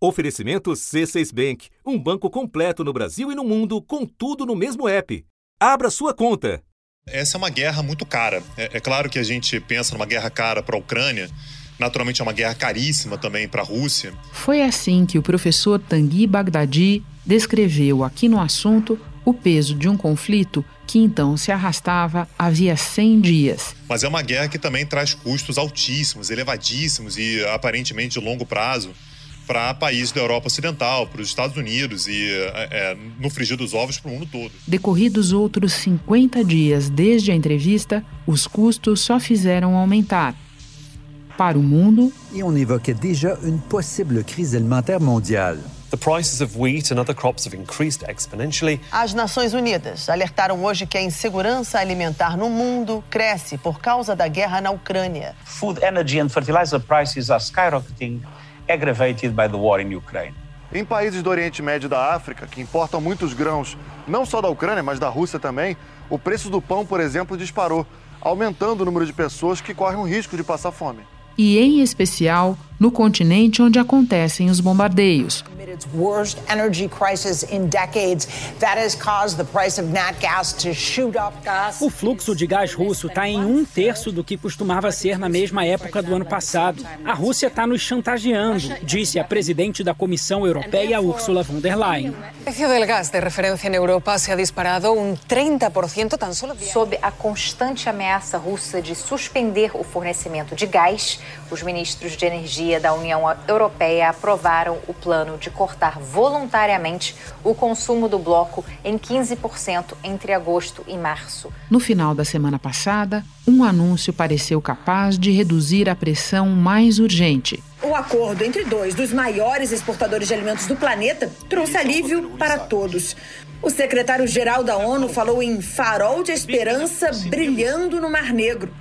Oferecimento C6 Bank, um banco completo no Brasil e no mundo, com tudo no mesmo app. Abra sua conta. Essa é uma guerra muito cara. É, é claro que a gente pensa numa guerra cara para a Ucrânia, naturalmente é uma guerra caríssima também para a Rússia. Foi assim que o professor Tanguy Bagdadi descreveu aqui no assunto o peso de um conflito que então se arrastava havia 100 dias. Mas é uma guerra que também traz custos altíssimos, elevadíssimos e aparentemente de longo prazo para países da Europa Ocidental, para os Estados Unidos e, é, é no frigir dos ovos, para o mundo todo. Decorridos outros 50 dias desde a entrevista, os custos só fizeram aumentar. Para o mundo. E on évoquait déjà une possible crise alimentaire mondiale. The prices of wheat and other crops have increased exponentially. As Nações Unidas alertaram hoje que a insegurança alimentar no mundo cresce por causa da guerra na Ucrânia. Food, energy and fertilizer prices are skyrocketing aggravated by the war in Ukraine. Em países do Oriente Médio e da África, que importam muitos grãos, não só da Ucrânia, mas da Rússia também, o preço do pão, por exemplo, disparou, aumentando o número de pessoas que correm o risco de passar fome. E, em especial, no continente onde acontecem os bombardeios. O fluxo de gás russo está em um terço do que costumava ser na mesma época do ano passado. A Rússia está nos chantageando, disse a presidente da Comissão Europeia, Ursula von der Leyen. O preço do gás de referência na Europa se ha disparado um 30% tão solo. Sob a constante ameaça russa de suspender o fornecimento de gás, os ministros de energia da União Europeia aprovaram o plano de cortar voluntariamente o consumo do bloco em 15% entre agosto e março. No final da semana passada, um anúncio pareceu capaz de reduzir a pressão mais urgente. O acordo entre dois dos maiores exportadores de alimentos do planeta trouxe alívio para todos. O secretário-geral da ONU falou em farol de esperança brilhando no Mar Negro.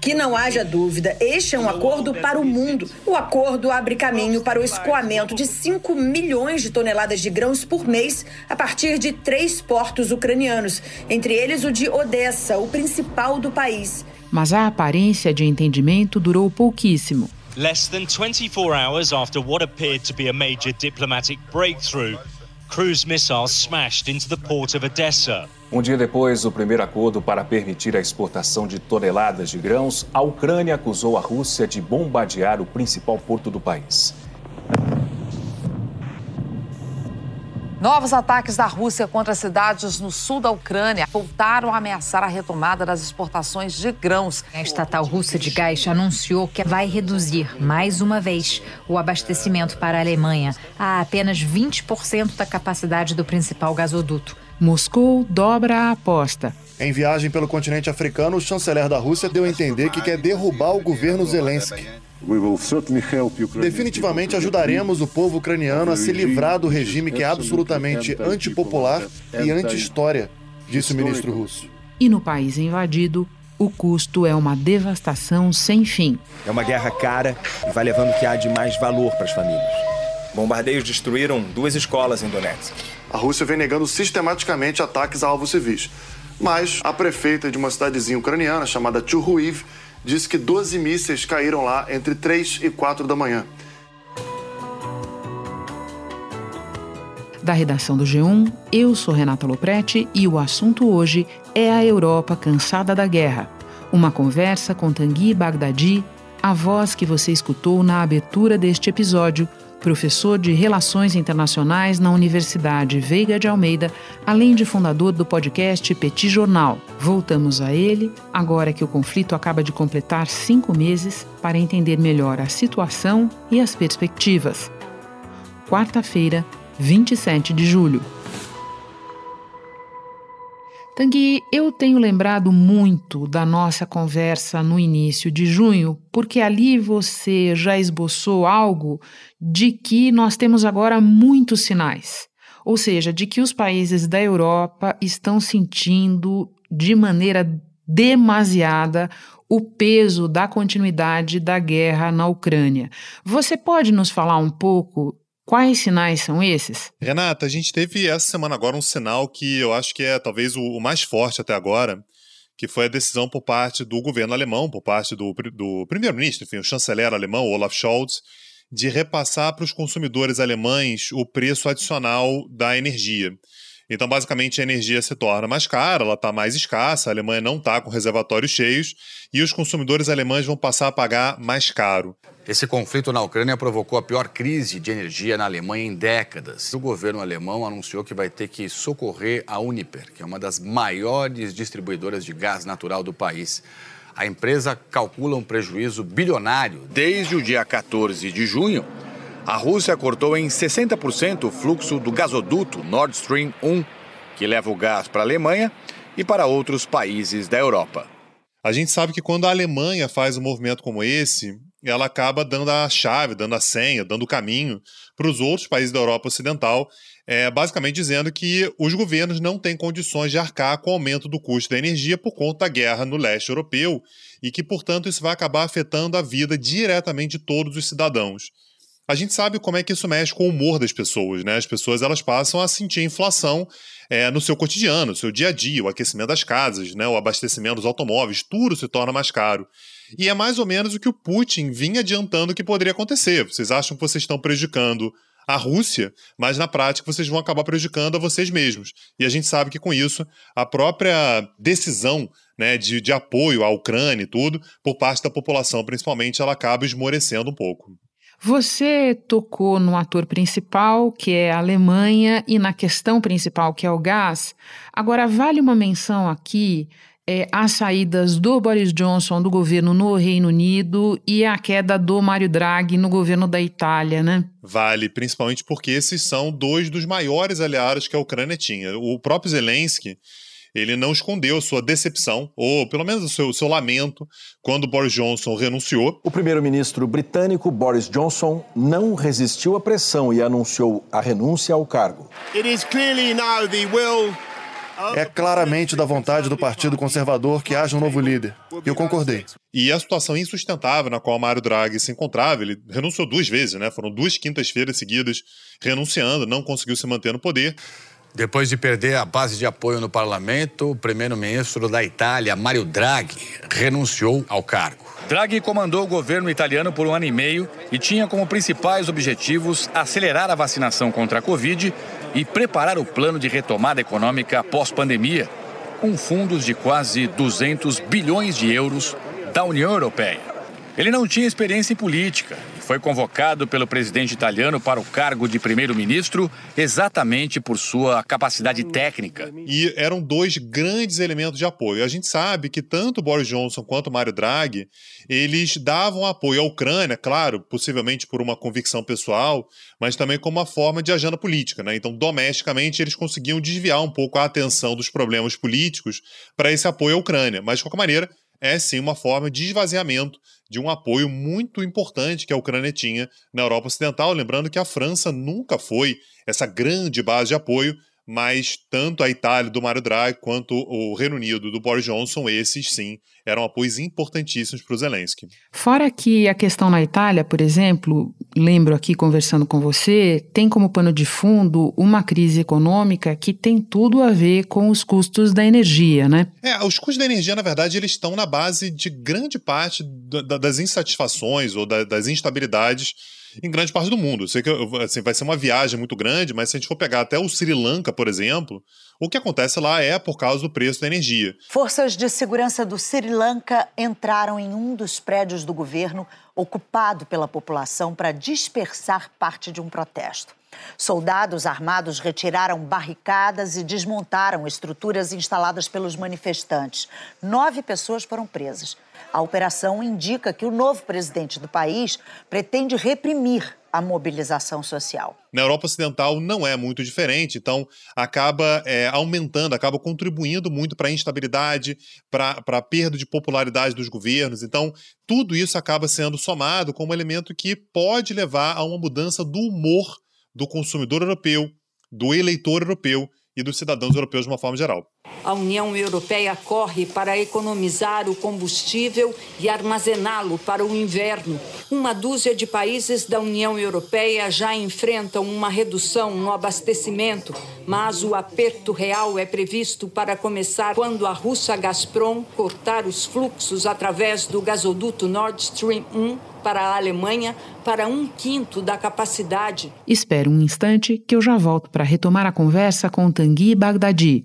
Que não haja dúvida, este é um acordo para o mundo. O acordo abre caminho para o escoamento de 5 milhões de toneladas de grãos por mês a partir de três portos ucranianos, entre eles o de Odessa, o principal do país. Mas a aparência de entendimento durou pouquíssimo. Less than 24 hours after what appeared to be a major diplomatic breakthrough, cruise missiles smashed into the port of Odessa. Um dia depois do primeiro acordo para permitir a exportação de toneladas de grãos, a Ucrânia acusou a Rússia de bombardear o principal porto do país. Novos ataques da Rússia contra cidades no sul da Ucrânia voltaram a ameaçar a retomada das exportações de grãos. A estatal russa de gás anunciou que vai reduzir, mais uma vez, o abastecimento para a Alemanha a apenas 20% da capacidade do principal gasoduto. Moscou dobra a aposta. Em viagem pelo continente africano, o chanceler da Rússia deu a entender que quer derrubar o governo Zelensky. Definitivamente ajudaremos o povo ucraniano a se livrar do regime que é absolutamente antipopular e anti-história, disse o ministro russo. E no país invadido, o custo é uma devastação sem fim. É uma guerra cara e vai levando o que há de mais valor para as famílias. Bombardeios destruíram duas escolas em Donetsk. A Rússia vem negando sistematicamente ataques a alvos civis. Mas a prefeita de uma cidadezinha ucraniana chamada Chuhuiv disse que 12 mísseis caíram lá entre 3 e 4 da manhã. Da redação do G1, eu sou Renata Loprete e o assunto hoje é a Europa cansada da guerra. Uma conversa com Tanguy Bagdadi, a voz que você escutou na abertura deste episódio professor de Relações Internacionais na Universidade Veiga de Almeida, além de fundador do podcast Petit Jornal. Voltamos a ele agora que o conflito acaba de completar cinco meses para entender melhor a situação e as perspectivas. Quarta-feira, 27 de julho. Tanguy, eu tenho lembrado muito da nossa conversa no início de junho, porque ali você já esboçou algo de que nós temos agora muitos sinais. Ou seja, de que os países da Europa estão sentindo de maneira demasiada o peso da continuidade da guerra na Ucrânia. Você pode nos falar um pouco Quais sinais são esses? Renata, a gente teve essa semana agora um sinal que eu acho que é talvez o, mais forte até agora, que foi a decisão por parte do governo alemão, por parte do, do primeiro-ministro, enfim, o chanceler alemão, Olaf Scholz, de repassar para os consumidores alemães o preço adicional da energia. Então, basicamente, a energia se torna mais cara, ela está mais escassa, a Alemanha não está com reservatórios cheios e os consumidores alemães vão passar a pagar mais caro. Esse conflito na Ucrânia provocou a pior crise de energia na Alemanha em décadas. O governo alemão anunciou que vai ter que socorrer a Uniper, que é uma das maiores distribuidoras de gás natural do país. A empresa calcula um prejuízo bilionário. Desde o dia 14 de junho, a Rússia cortou em 60% o fluxo do gasoduto Nord Stream 1, que leva o gás para a Alemanha e para outros países da Europa. A gente sabe que quando a Alemanha faz um movimento como esse, ela acaba dando a chave, dando a senha, dando o caminho para os outros países da Europa Ocidental, é, basicamente dizendo que os governos não têm condições de arcar com o aumento do custo da energia por conta da guerra no leste europeu e que, portanto, isso vai acabar afetando a vida diretamente de todos os cidadãos a gente sabe como é que isso mexe com o humor das pessoas, né? As pessoas elas passam a sentir inflação é, no seu cotidiano, no seu dia a dia, o aquecimento das casas, né? O abastecimento dos automóveis, tudo se torna mais caro. E é mais ou menos o que o Putin vinha adiantando que poderia acontecer. Vocês acham que vocês estão prejudicando a Rússia, mas na prática vocês vão acabar prejudicando a vocês mesmos. E a gente sabe que com isso, a própria decisão né, de, de apoio à Ucrânia e tudo, por parte da população principalmente, ela acaba esmorecendo um pouco. Você tocou no ator principal, que é a Alemanha, e na questão principal, que é o gás. Agora, vale uma menção aqui é, as saídas do Boris Johnson do governo no Reino Unido e a queda do Mário Draghi no governo da Itália, né? Vale, principalmente porque esses são dois dos maiores aliados que a Ucrânia tinha. O próprio Zelensky ele não escondeu sua decepção, ou pelo menos o seu, seu lamento, quando Boris Johnson renunciou. O primeiro-ministro britânico Boris Johnson não resistiu à pressão e anunciou a renúncia ao cargo. É claramente da vontade do Partido Conservador que haja um novo líder. Eu concordei. E a situação insustentável na qual Mário Draghi se encontrava, ele renunciou duas vezes, né? Foram duas quintas-feiras seguidas renunciando, não conseguiu se manter no poder. Depois de perder a base de apoio no parlamento, o primeiro-ministro da Itália, Mario Draghi, renunciou ao cargo. Draghi comandou o governo italiano por um ano e meio e tinha como principais objetivos acelerar a vacinação contra a Covid e preparar o plano de retomada econômica pós-pandemia, com fundos de quase 200 bilhões de euros da União Europeia. Ele não tinha experiência em política foi convocado pelo presidente italiano para o cargo de primeiro-ministro exatamente por sua capacidade técnica. E eram dois grandes elementos de apoio. A gente sabe que tanto Boris Johnson quanto Mario Draghi, eles davam apoio à Ucrânia, claro, possivelmente por uma convicção pessoal, mas também como uma forma de agenda política. Né? Então, domesticamente, eles conseguiam desviar um pouco a atenção dos problemas políticos para esse apoio à Ucrânia. Mas, de qualquer maneira, é sim uma forma de esvaziamento de um apoio muito importante que a Ucrânia tinha na Europa Ocidental. Lembrando que a França nunca foi essa grande base de apoio, mas tanto a Itália do Mario Draghi quanto o Reino Unido do Boris Johnson, esses sim, eram apoios importantíssimos para o Zelensky. Fora que a questão na Itália, por exemplo, lembro aqui conversando com você, tem como pano de fundo uma crise econômica que tem tudo a ver com os custos da energia, né? É, os custos da energia, na verdade, eles estão na base de grande parte das insatisfações ou das instabilidades em grande parte do mundo. Eu sei que assim, vai ser uma viagem muito grande, mas se a gente for pegar até o Sri Lanka, por exemplo, o que acontece lá é por causa do preço da energia. Forças de segurança do Sri Lanka entraram em um dos prédios do governo ocupado pela população para dispersar parte de um protesto. Soldados armados retiraram barricadas e desmontaram estruturas instaladas pelos manifestantes. Nove pessoas foram presas. A operação indica que o novo presidente do país pretende reprimir a mobilização social. Na Europa Ocidental não é muito diferente, então acaba é, aumentando, acaba contribuindo muito para a instabilidade, para a perda de popularidade dos governos. Então, tudo isso acaba sendo somado como elemento que pode levar a uma mudança do humor do consumidor europeu, do eleitor europeu e dos cidadãos europeus de uma forma geral. A União Europeia corre para economizar o combustível e armazená-lo para o inverno. Uma dúzia de países da União Europeia já enfrentam uma redução no abastecimento, mas o aperto real é previsto para começar quando a russa Gazprom cortar os fluxos através do gasoduto Nord Stream 1 para a Alemanha para um quinto da capacidade. Espere um instante que eu já volto para retomar a conversa com Tanguy Bagdadi,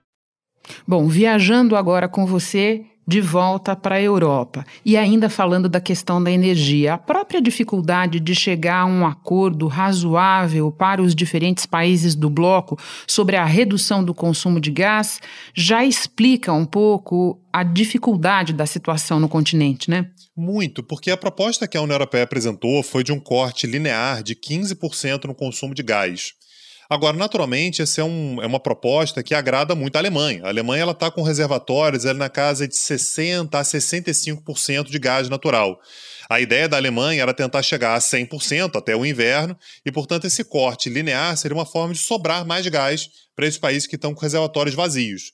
Bom, viajando agora com você de volta para a Europa e ainda falando da questão da energia, a própria dificuldade de chegar a um acordo razoável para os diferentes países do bloco sobre a redução do consumo de gás já explica um pouco a dificuldade da situação no continente, né? Muito, porque a proposta que a União Europeia apresentou foi de um corte linear de 15% no consumo de gás. Agora, naturalmente, essa é, um, é uma proposta que agrada muito a Alemanha. A Alemanha está com reservatórios na casa de 60% a 65% de gás natural. A ideia da Alemanha era tentar chegar a 100% até o inverno, e, portanto, esse corte linear seria uma forma de sobrar mais gás para esses países que estão com reservatórios vazios.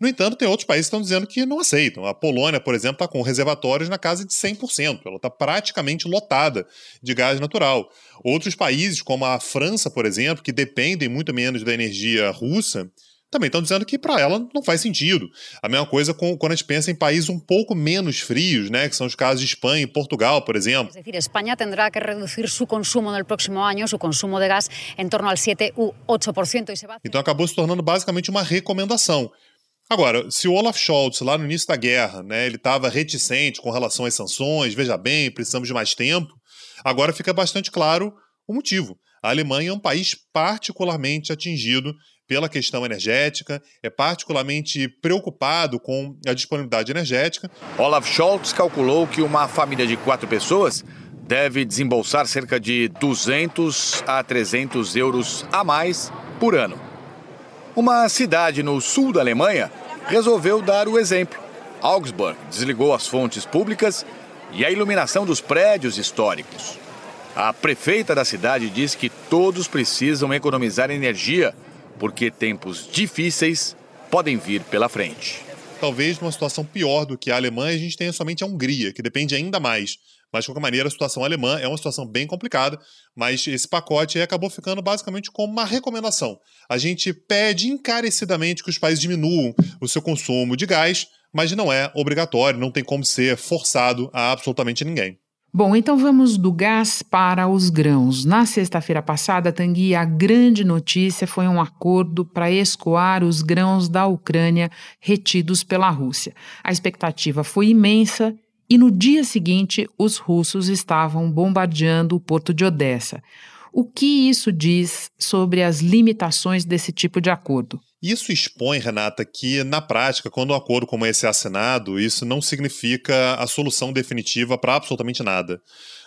No entanto, tem outros países que estão dizendo que não aceitam. A Polônia, por exemplo, está com reservatórios na casa de 100%. Ela está praticamente lotada de gás natural. Outros países, como a França, por exemplo, que dependem muito menos da energia russa, também estão dizendo que para ela não faz sentido. A mesma coisa com, quando a gente pensa em países um pouco menos frios, né, que são os casos de Espanha e Portugal, por exemplo. É decir, Espanha terá que reduzir seu consumo no próximo ano, seu consumo de gás em torno ao 7 ou 8%. Então acabou se tornando basicamente uma recomendação. Agora, se o Olaf Scholz, lá no início da guerra, né, ele estava reticente com relação às sanções, veja bem, precisamos de mais tempo, agora fica bastante claro o motivo. A Alemanha é um país particularmente atingido pela questão energética, é particularmente preocupado com a disponibilidade energética. Olaf Scholz calculou que uma família de quatro pessoas deve desembolsar cerca de 200 a 300 euros a mais por ano. Uma cidade no sul da Alemanha resolveu dar o exemplo. Augsburg desligou as fontes públicas e a iluminação dos prédios históricos. A prefeita da cidade diz que todos precisam economizar energia, porque tempos difíceis podem vir pela frente. Talvez numa situação pior do que a Alemanha, a gente tenha somente a Hungria, que depende ainda mais mas, de qualquer maneira, a situação alemã é uma situação bem complicada, mas esse pacote acabou ficando basicamente como uma recomendação. A gente pede encarecidamente que os países diminuam o seu consumo de gás, mas não é obrigatório, não tem como ser forçado a absolutamente ninguém. Bom, então vamos do gás para os grãos. Na sexta-feira passada, Tanguy, a grande notícia foi um acordo para escoar os grãos da Ucrânia retidos pela Rússia. A expectativa foi imensa e no dia seguinte os russos estavam bombardeando o porto de Odessa. O que isso diz sobre as limitações desse tipo de acordo? Isso expõe, Renata, que na prática, quando um acordo como esse é assinado, isso não significa a solução definitiva para absolutamente nada.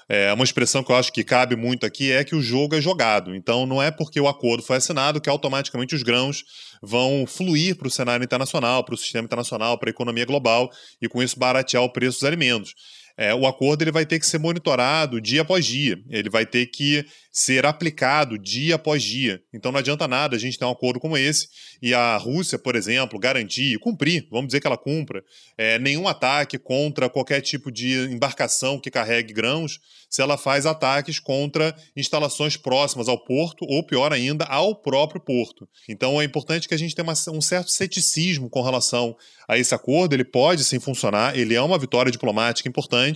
É, uma expressão que eu acho que cabe muito aqui é que o jogo é jogado. Então, não é porque o acordo foi assinado que automaticamente os grãos vão fluir para o cenário internacional, para o sistema internacional, para a economia global e com isso baratear o preço dos alimentos é, o acordo ele vai ter que ser monitorado dia após dia, ele vai ter que ser aplicado dia após dia. Então não adianta nada a gente ter um acordo como esse e a Rússia, por exemplo, garantir, cumprir, vamos dizer que ela cumpra, é, nenhum ataque contra qualquer tipo de embarcação que carregue grãos, se ela faz ataques contra instalações próximas ao porto ou, pior ainda, ao próprio porto. Então é importante que a gente tenha uma, um certo ceticismo com relação a esse acordo. Ele pode sim funcionar, ele é uma vitória diplomática importante,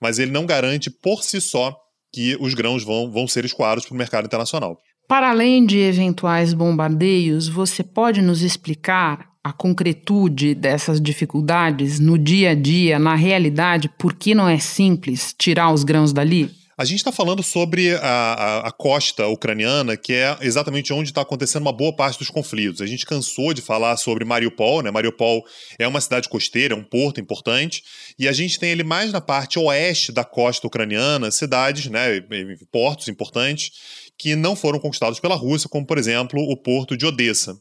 mas ele não garante por si só que os grãos vão, vão ser escoados para o mercado internacional. Para além de eventuais bombardeios, você pode nos explicar a concretude dessas dificuldades no dia a dia, na realidade, por que não é simples tirar os grãos dali? A gente está falando sobre a, a, a, costa ucraniana, que é exatamente onde está acontecendo uma boa parte dos conflitos. A gente cansou de falar sobre Mariupol, né? Mariupol é uma cidade costeira, é um porto importante, e a gente tem ele mais na parte oeste da costa ucraniana, cidades, né, portos importantes, que não foram conquistados pela Rússia, como por exemplo o porto de Odessa.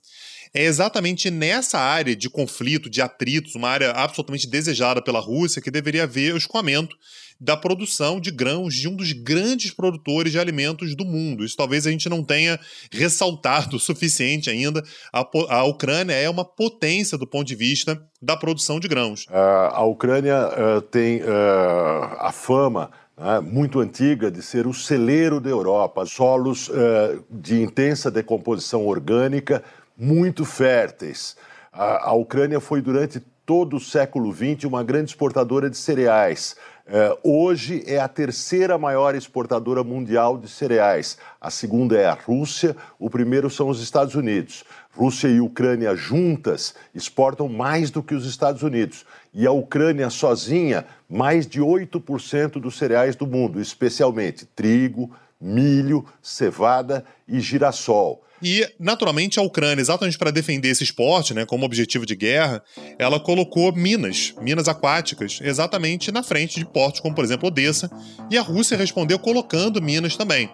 É exatamente nessa área de conflito, de atritos, uma área absolutamente desejada pela Rússia, que deveria haver o escoamento da produção de grãos de um dos grandes produtores de alimentos do mundo. Isso talvez a gente não tenha ressaltado o suficiente ainda. A, a Ucrânia é uma potência do ponto de vista da produção de grãos. Uh, a Ucrânia uh, tem uh, a fama né, muito antiga de ser o celeiro da Europa, solos de intensa decomposição orgânica, muito férteis. A, a Ucrânia foi durante todo o século XX uma grande exportadora de cereais. É, hoje é a terceira maior exportadora mundial de cereais. A segunda é a Rússia, o primeiro são os Estados Unidos. Rússia e Ucrânia juntas exportam mais do que os Estados Unidos. E a Ucrânia sozinha, mais de 8% dos cereais do mundo, especialmente trigo, milho, cevada e girassol. E, naturalmente, a Ucrânia, exatamente para defender esse esporte, né, como objetivo de guerra, ela colocou minas, minas aquáticas, exatamente na frente de portos como, por exemplo, Odessa, e a Rússia respondeu colocando minas também.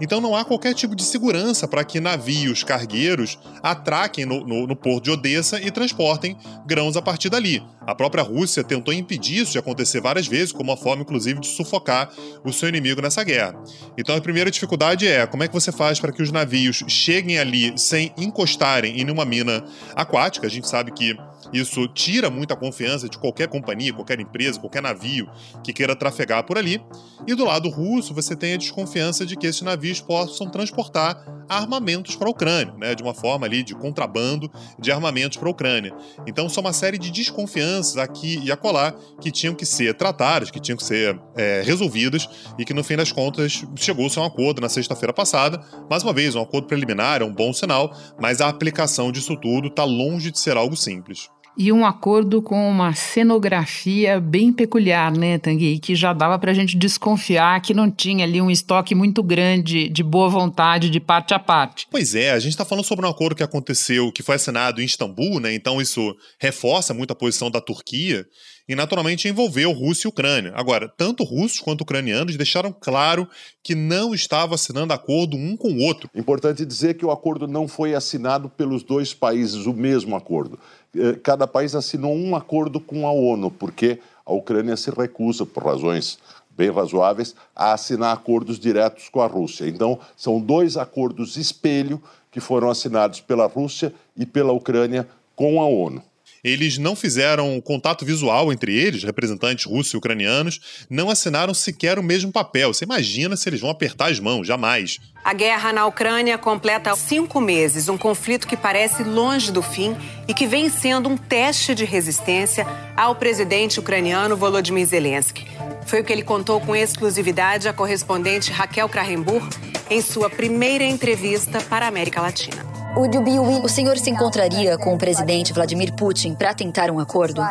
Então não há qualquer tipo de segurança para que navios cargueiros atraquem no, no, no, porto de Odessa e transportem grãos a partir dali. A própria Rússia tentou impedir isso de acontecer várias vezes, como uma forma, inclusive, de sufocar o seu inimigo nessa guerra. Então a primeira dificuldade é como é que você faz para que os navios cheguem ali sem encostarem em uma mina aquática. A gente sabe que isso tira muita confiança de qualquer companhia, qualquer empresa, qualquer navio que queira trafegar por ali. E do lado russo, você tem a desconfiança de que esses navios possam transportar armamentos para a Ucrânia, né, de uma forma ali de contrabando de armamentos para a Ucrânia. Então, são uma série de desconfianças aqui e acolá que tinham que ser tratadas, que tinham que ser é, resolvidas e que, no fim das contas, chegou-se a um acordo na sexta-feira passada. Mais uma vez, um acordo preliminar é um bom sinal, mas a aplicação disso tudo está longe de ser algo simples e um acordo com uma cenografia bem peculiar, né, Tanguy? Que já dava para a gente desconfiar que não tinha ali um estoque muito grande de boa vontade de parte a parte. Pois é, a gente está falando sobre um acordo que aconteceu, que foi assinado em Istambul, né? Então isso reforça muito a posição da Turquia e naturalmente envolveu Rússia e Ucrânia. Agora, tanto russos quanto ucranianos deixaram claro que não estavam assinando acordo um com o outro. Importante dizer que o acordo não foi assinado pelos dois países, o mesmo acordo. Eh, cada país assinou um acordo com a ONU, porque a Ucrânia se recusa, por razões bem razoáveis, a assinar acordos diretos com a Rússia. Então, são dois acordos espelho que foram assinados pela Rússia e pela Ucrânia com a ONU. Eles não fizeram contato visual entre eles, representantes russos e ucranianos, não assinaram sequer o mesmo papel. Você imagina se eles vão apertar as mãos, jamais. A guerra na Ucrânia completa cinco meses, um conflito que parece longe do fim e que vem sendo um teste de resistência ao presidente ucraniano Volodymyr Zelensky. Foi o que ele contou com exclusividade à correspondente Raquel Krahenburg em sua primeira entrevista para a América Latina. O senhor se encontraria com o presidente Vladimir Putin para tentar um acordo?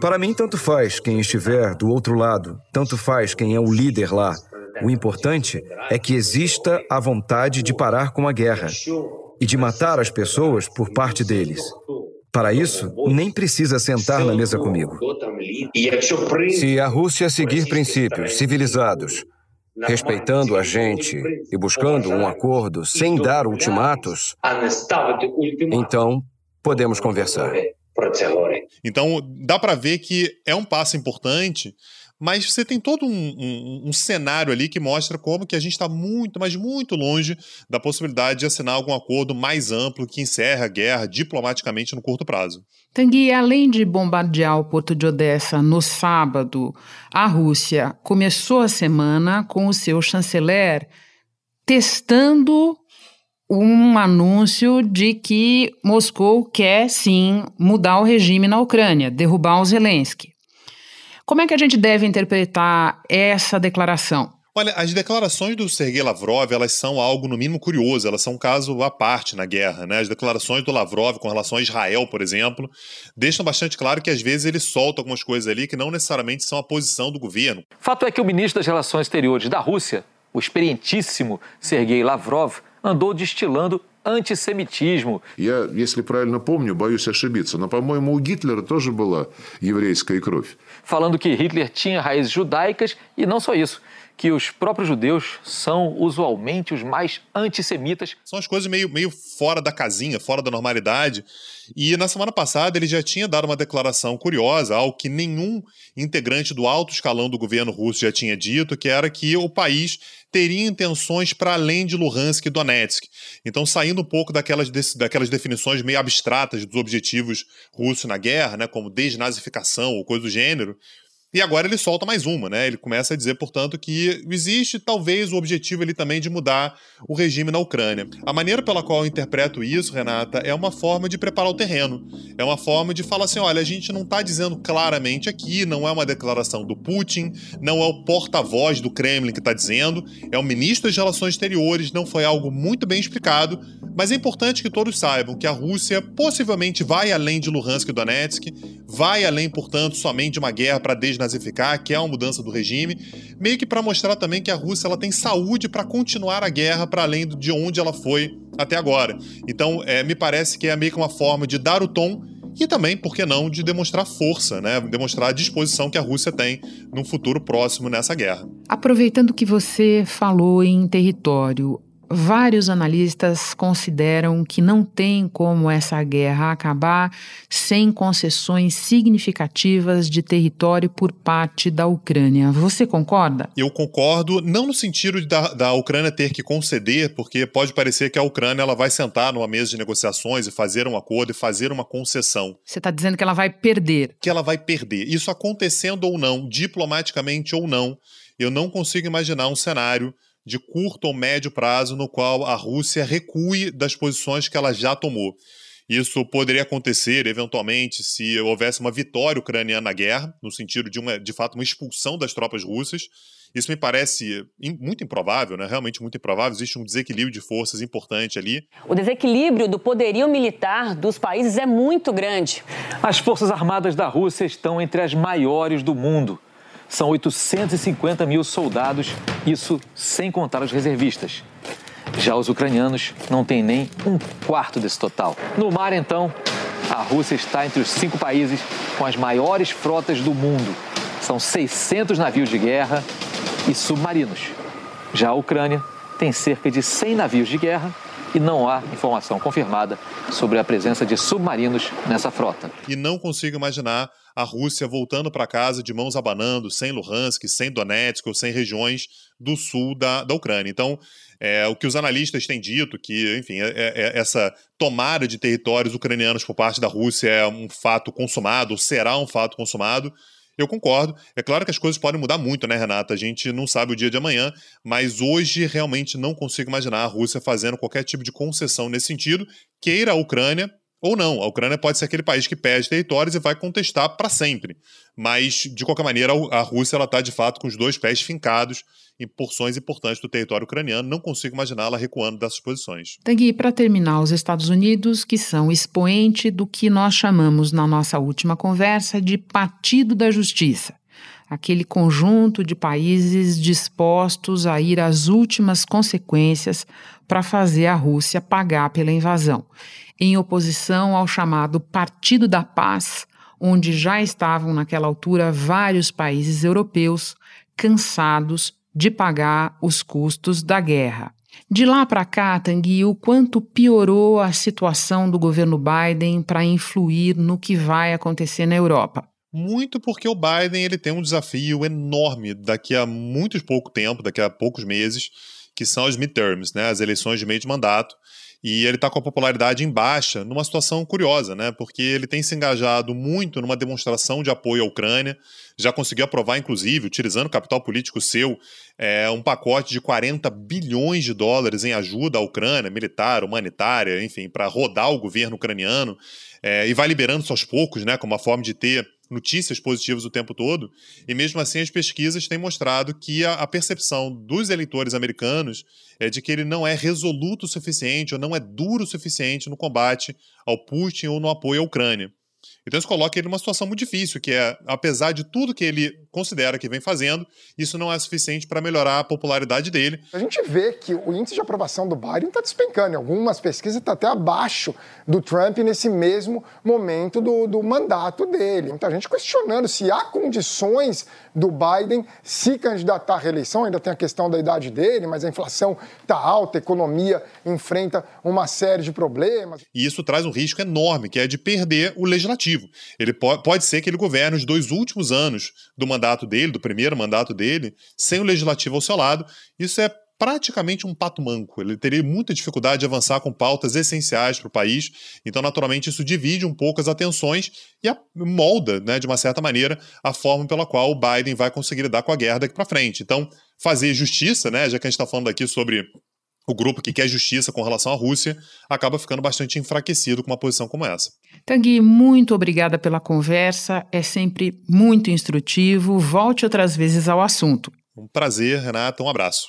Para mim, tanto faz quem estiver do outro lado, tanto faz quem é o líder lá. O importante é que exista a vontade de parar com a guerra e de matar as pessoas por parte deles. Para isso, nem precisa sentar na mesa comigo. Se a Rússia seguir princípios civilizados, respeitando a gente e buscando um acordo sem dar ultimatos, então podemos conversar. Então dá para ver que é um passo importante, mas você tem todo um, um, um, cenário ali que mostra como que a gente está muito, mas muito longe da possibilidade de assinar algum acordo mais amplo que encerre a guerra diplomaticamente no curto prazo. Tanguy, além de bombardear o porto de Odessa no sábado, a Rússia começou a semana com o seu chanceler testando um anúncio de que Moscou quer sim mudar o regime na Ucrânia, derrubar o Zelensky. Como é que a gente deve interpretar essa declaração? Olha, as declarações do Sergei Lavrov, elas são algo no mínimo curioso, elas são um caso à parte na guerra, né? As declarações do Lavrov com relação a Israel, por exemplo, deixam bastante claro que às vezes ele solta algumas coisas ali que não necessariamente são a posição do governo. Fato é que o ministro das Relações Exteriores da Rússia, o experientíssimo Sergei Lavrov, andou destilando антисемитизму. Я, если правильно помню, боюсь ошибиться, но, по-моему, у Гитлера тоже была еврейская кровь. Falando que Hitler tinha raízes judaicas e não só isso, que os próprios judeus são usualmente os mais antissemitas. São as coisas meio, meio fora da casinha, fora da normalidade. E na semana passada ele já tinha dado uma declaração curiosa, algo que nenhum integrante do alto escalão do governo russo já tinha dito, que era que o país teria intenções para além de Luhansk e Donetsk. Então, saindo um pouco daquelas, daquelas definições meio abstratas dos objetivos russos na guerra, né, como desnazificação ou coisa do gênero, e agora ele solta mais uma, né? Ele começa a dizer, portanto, que existe talvez o objetivo ali também de mudar o regime na Ucrânia. A maneira pela qual eu interpreto isso, Renata, é uma forma de preparar o terreno. É uma forma de falar assim: olha, a gente não está dizendo claramente aqui, não é uma declaração do Putin, não é o porta-voz do Kremlin que está dizendo, é o ministro das Relações Exteriores, não foi algo muito bem explicado, mas é importante que todos saibam que a Rússia possivelmente vai além de Luhansk e Donetsk, vai além, portanto, somente de uma guerra para desnazificar, que é uma mudança do regime, meio que para mostrar também que a Rússia ela tem saúde para continuar a guerra para além de onde ela foi até agora. Então, é, me parece que é meio que uma forma de dar o tom e também, por que não, de demonstrar força, né? demonstrar a disposição que a Rússia tem num futuro próximo nessa guerra. Aproveitando que você falou em território, Vários analistas consideram que não tem como essa guerra acabar sem concessões significativas de território por parte da Ucrânia. Você concorda? Eu concordo, não no sentido da, da Ucrânia ter que conceder, porque pode parecer que a Ucrânia ela vai sentar numa mesa de negociações e fazer um acordo e fazer uma concessão. Você está dizendo que ela vai perder? Que ela vai perder. Isso acontecendo ou não, diplomaticamente ou não, eu não consigo imaginar um cenário de curto ou médio prazo no qual a Rússia recue das posições que ela já tomou. Isso poderia acontecer, eventualmente, se houvesse uma vitória ucraniana na guerra, no sentido de, uma, de fato, uma expulsão das tropas russas. Isso me parece muito improvável, né? realmente muito improvável. Existe um desequilíbrio de forças importante ali. O desequilíbrio do poderio militar dos países é muito grande. As Forças Armadas da Rússia estão entre as maiores do mundo. São 850 mil soldados, isso sem contar os reservistas. Já os ucranianos não têm nem um quarto desse total. No mar, então, a Rússia está entre os cinco países com as maiores frotas do mundo. São 600 navios de guerra e submarinos. Já a Ucrânia tem cerca de 100 navios de guerra e não há informação confirmada sobre a presença de submarinos nessa frota. E não consigo imaginar a Rússia voltando para casa de mãos abanando, sem Luhansk, sem Donetsk ou sem regiões do sul da, da Ucrânia. Então, é, o que os analistas têm dito, que, enfim, é, é, é, essa tomada de territórios ucranianos por parte da Rússia é um fato consumado, será um fato consumado. Eu concordo. É claro que as coisas podem mudar muito, né, Renata? A gente não sabe o dia de amanhã, mas hoje realmente não consigo imaginar a Rússia fazendo qualquer tipo de concessão nesse sentido, queira a Ucrânia ou não. A Ucrânia pode ser aquele país que perde territórios e vai contestar para sempre. Mas, de qualquer maneira, a Rússia está de fato com os dois pés fincados em porções importantes do território ucraniano. Não consigo imaginá-la recuando dessas posições. Tangui, para terminar, os Estados Unidos, que são expoente do que nós chamamos na nossa última conversa de Partido da Justiça aquele conjunto de países dispostos a ir às últimas consequências para fazer a Rússia pagar pela invasão em oposição ao chamado Partido da Paz, onde já estavam naquela altura vários países europeus cansados de pagar os custos da guerra. De lá para cá, Tanguy, o quanto piorou a situação do governo Biden para influir no que vai acontecer na Europa? Muito porque o Biden ele tem um desafio enorme daqui a muito pouco tempo, daqui a poucos meses, que são as midterms, né, as eleições de meio de mandato. E ele está com a popularidade em baixa, numa situação curiosa, né? Porque ele tem se engajado muito numa demonstração de apoio à Ucrânia, já conseguiu aprovar, inclusive, utilizando o capital político seu, é, um pacote de 40 bilhões de dólares em ajuda à Ucrânia, militar, humanitária, enfim, para rodar o governo ucraniano. É, e vai liberando isso aos poucos, né, como uma forma de ter notícias positivas o tempo todo, e mesmo assim as pesquisas têm mostrado que a, a, percepção dos eleitores americanos é de que ele não é resoluto o suficiente ou não é duro o suficiente no combate ao Putin ou no apoio à Ucrânia. Então isso coloca ele numa situação muito difícil, que é, apesar de tudo que ele considera que vem fazendo, isso não é suficiente para melhorar a popularidade dele. A gente vê que o índice de aprovação do Biden está despencando. Em algumas pesquisas está até abaixo do Trump nesse mesmo momento do, do mandato dele. Muita gente questionando se há condições do Biden se candidatar à reeleição. Ainda tem a questão da idade dele, mas a inflação está alta, a economia enfrenta uma série de problemas. E isso traz um risco enorme, que é de perder o legislativo. Ele pode, pode ser que ele governe os dois últimos anos do mandato dele, do primeiro mandato dele, sem o legislativo ao seu lado. Isso é praticamente um pato manco. Ele teria muita dificuldade de avançar com pautas essenciais para o país. Então, naturalmente, isso divide um pouco as atenções e molda, né, de uma certa maneira, a forma pela qual o Biden vai conseguir lidar com a guerra daqui para frente. Então, fazer justiça, né, já que a gente está falando aqui sobre o grupo que quer justiça com relação à Rússia acaba ficando bastante enfraquecido com uma posição como essa. Tanguy, muito obrigada pela conversa, é sempre muito instrutivo. Volte outras vezes ao assunto. Um prazer, Renata, um abraço.